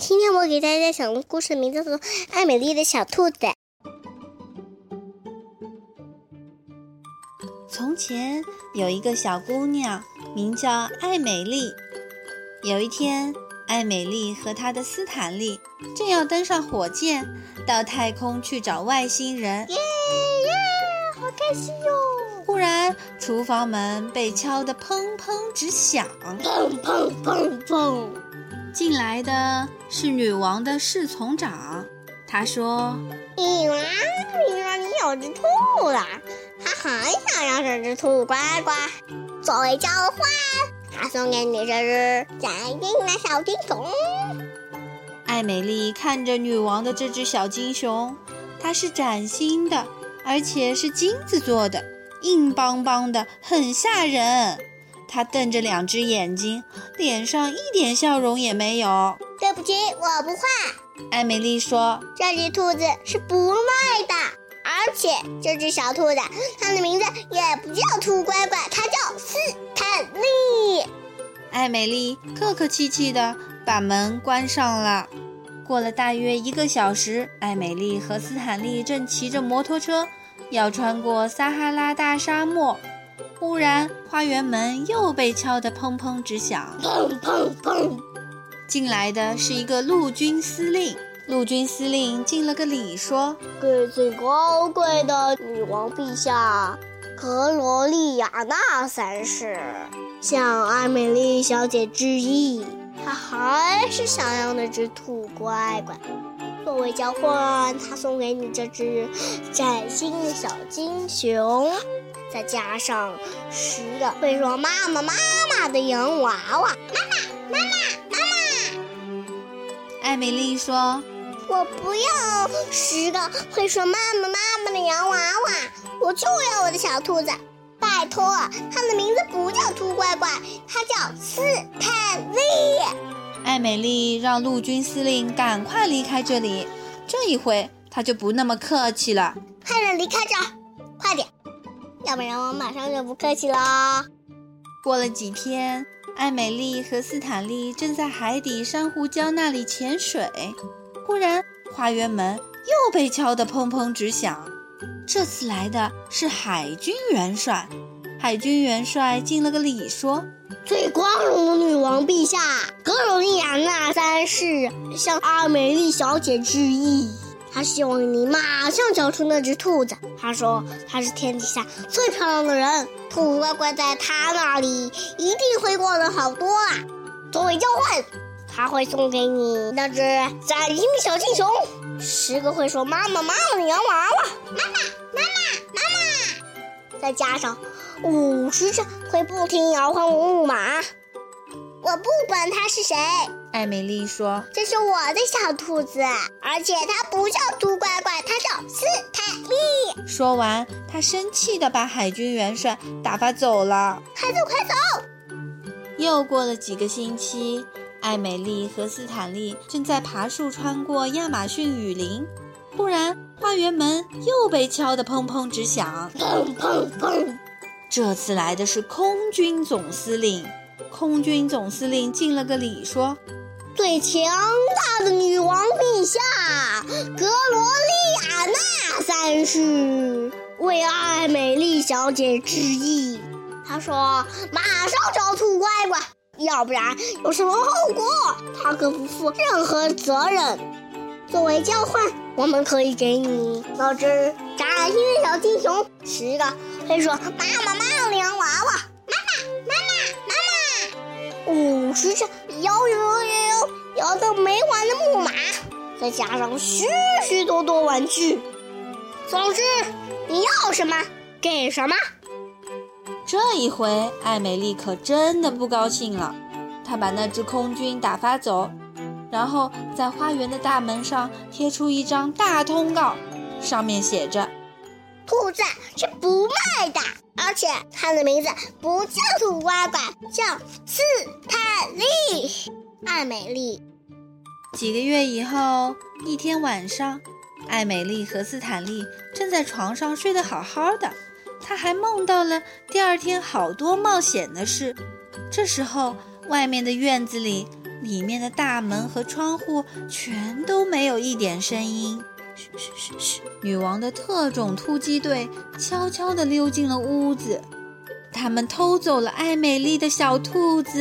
今天我给大家讲的故事名字叫做《爱美丽的小兔子》。从前有一个小姑娘，名叫艾美丽。有一天，艾美丽和她的斯坦利正要登上火箭，到太空去找外星人。耶耶，好开心哟！忽然，厨房门被敲得砰砰直响，砰砰砰砰。进来的是女王的侍从长，他说：“女王，听说你有只兔子，她很想要这只兔乖乖，作为交换，她送给你这只崭新的小金熊。”艾美丽看着女王的这只小金熊，它是崭新的，而且是金子做的，硬邦邦的，很吓人。她瞪着两只眼睛，脸上一点笑容也没有。对不起，我不画。艾美丽说：“这只兔子是不卖的，而且这只小兔子，它的名字也不叫兔乖乖，它叫斯坦利。”艾美丽客客气气地把门关上了。过了大约一个小时，艾美丽和斯坦利正骑着摩托车要穿过撒哈拉大沙漠。忽然，花园门又被敲得砰砰直响。砰砰砰！进来的是一个陆军司令。陆军司令敬了个礼，说：“给最高贵的女王陛下，格罗利亚娜三世，向艾美丽小姐致意。她还是想要那只兔乖乖，作为交换，她送给你这只崭新的小金熊。”再加上十个会说“妈妈妈妈”的洋娃娃，妈妈妈妈。艾美丽说：“我不要十个会说‘妈妈妈妈’的洋娃娃，我就要我的小兔子。拜托，它的名字不叫兔乖乖，它叫斯坦利。”艾美丽让陆军司令赶快离开这里，这一回他就不那么客气了。快点离开这儿，快点！要不然我马上就不客气了。过了几天，艾美丽和斯坦利正在海底珊瑚礁那里潜水，忽然花园门又被敲得砰砰直响。这次来的是海军元帅。海军元帅敬了个礼，说：“最光荣的女王陛下，格罗利亚娜三世向阿美丽小姐致意。”他希望你马上交出那只兔子。他说他是天底下最漂亮的人，兔乖乖在他那里一定会过得好多啊。作为交换，他会送给你那只崭新的小金熊，十个会说妈妈妈妈的洋娃娃，妈妈妈妈妈妈，再加上五十只会不停摇晃的木马。我不管他是谁，艾美丽说：“这是我的小兔子，而且它不叫兔乖乖，它叫斯坦利。”说完，他生气地把海军元帅打发走了。快走，快走！又过了几个星期，艾美丽和斯坦利正在爬树穿过亚马逊雨林，忽然花园门又被敲得砰砰直响。砰砰砰！这次来的是空军总司令。空军总司令敬了个礼，说：“最强大的女王陛下，格罗利亚娜三世为爱美丽小姐致意。他说，马上找兔乖乖，要不然有什么后果，他可不负任何责任。作为交换，我们可以给你那只崭新的小金熊，十个会说妈妈妈妈的洋娃娃，”五十只摇摇摇摇摇到没完的木马，再加上许许多多玩具。总之，你要什么给什么。这一回，艾美丽可真的不高兴了。她把那只空军打发走，然后在花园的大门上贴出一张大通告，上面写着：“兔子是不卖的。”而且它的名字不叫兔乖乖，叫斯坦利。艾美丽。几个月以后，一天晚上，艾美丽和斯坦利正在床上睡得好好的，她还梦到了第二天好多冒险的事。这时候，外面的院子里，里面的大门和窗户全都没有一点声音。嘘嘘嘘嘘！女王的特种突击队悄悄地溜进了屋子，他们偷走了艾美丽的小兔子。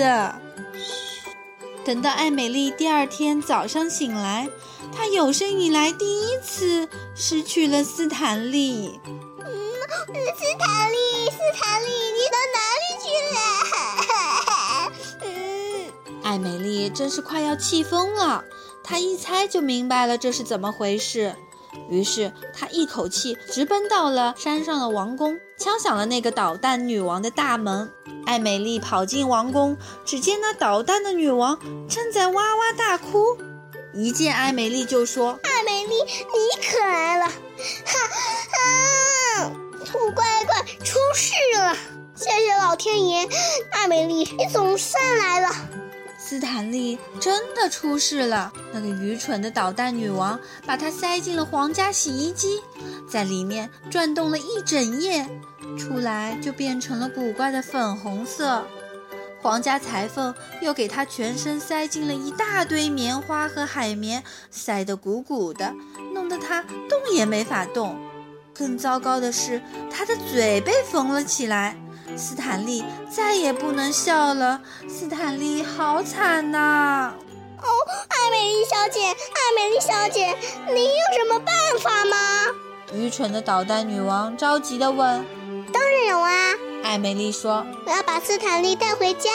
等到艾美丽第二天早上醒来，她有生以来第一次失去了斯坦利。嗯，斯坦利，斯坦利，你到哪里去了？嗯，艾美丽真是快要气疯了。她一猜就明白了这是怎么回事，于是他一口气直奔到了山上的王宫，敲响了那个捣蛋女王的大门。艾美丽跑进王宫，只见那捣蛋的女王正在哇哇大哭。一见艾美丽就说：“艾美丽，你可来了！哈，啊，兔乖乖出事了！谢谢老天爷，艾美丽你总算来了。”斯坦利真的出事了！那个愚蠢的捣蛋女王把他塞进了皇家洗衣机，在里面转动了一整夜。出来就变成了古怪的粉红色，皇家裁缝又给他全身塞进了一大堆棉花和海绵，塞得鼓鼓的，弄得他动也没法动。更糟糕的是，他的嘴被缝了起来，斯坦利再也不能笑了。斯坦利好惨呐！哦，艾美丽小姐，艾美丽小姐，您有什么办法吗？愚蠢的捣蛋女王着急地问。当然有啊，艾美丽说：“我要把斯坦利带回家。”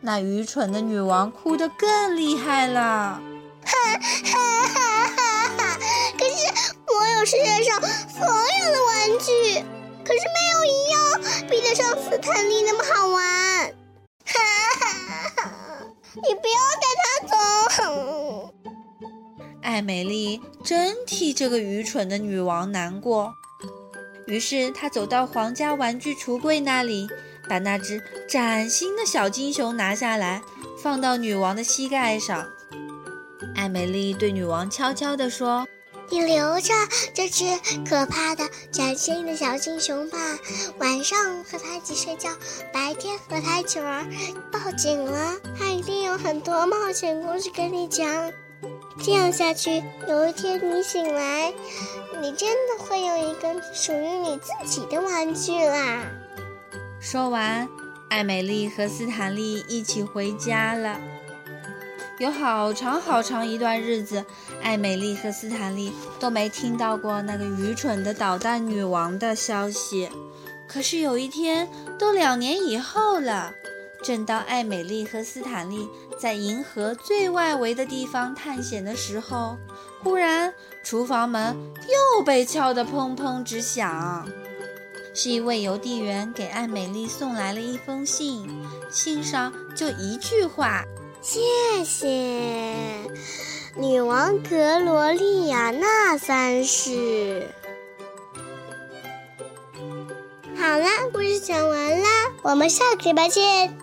那愚蠢的女王哭得更厉害了。哈哈哈哈哈！可是我有世界上所有的玩具，可是没有一样比得上斯坦利那么好玩。哈哈哈！你不要带他走。艾美丽真替这个愚蠢的女王难过。于是她走到皇家玩具橱柜那里，把那只崭新的小金熊拿下来，放到女王的膝盖上。艾美丽对女王悄悄地说：“你留着这只可怕的崭新的小金熊吧，晚上和它一起睡觉，白天和它一起玩。报警了，它一定有很多冒险故事跟你讲。这样下去，有一天你醒来。”你真的会有一个属于你自己的玩具啦！说完，艾美丽和斯坦利一起回家了。有好长好长一段日子，艾美丽和斯坦利都没听到过那个愚蠢的捣蛋女王的消息。可是有一天，都两年以后了。正当艾美丽和斯坦利在银河最外围的地方探险的时候，忽然厨房门又被敲得砰砰直响。是一位邮递员给艾美丽送来了一封信，信上就一句话：“谢谢，女王格罗利亚娜三世。”好了，故事讲完了，我们下期再见。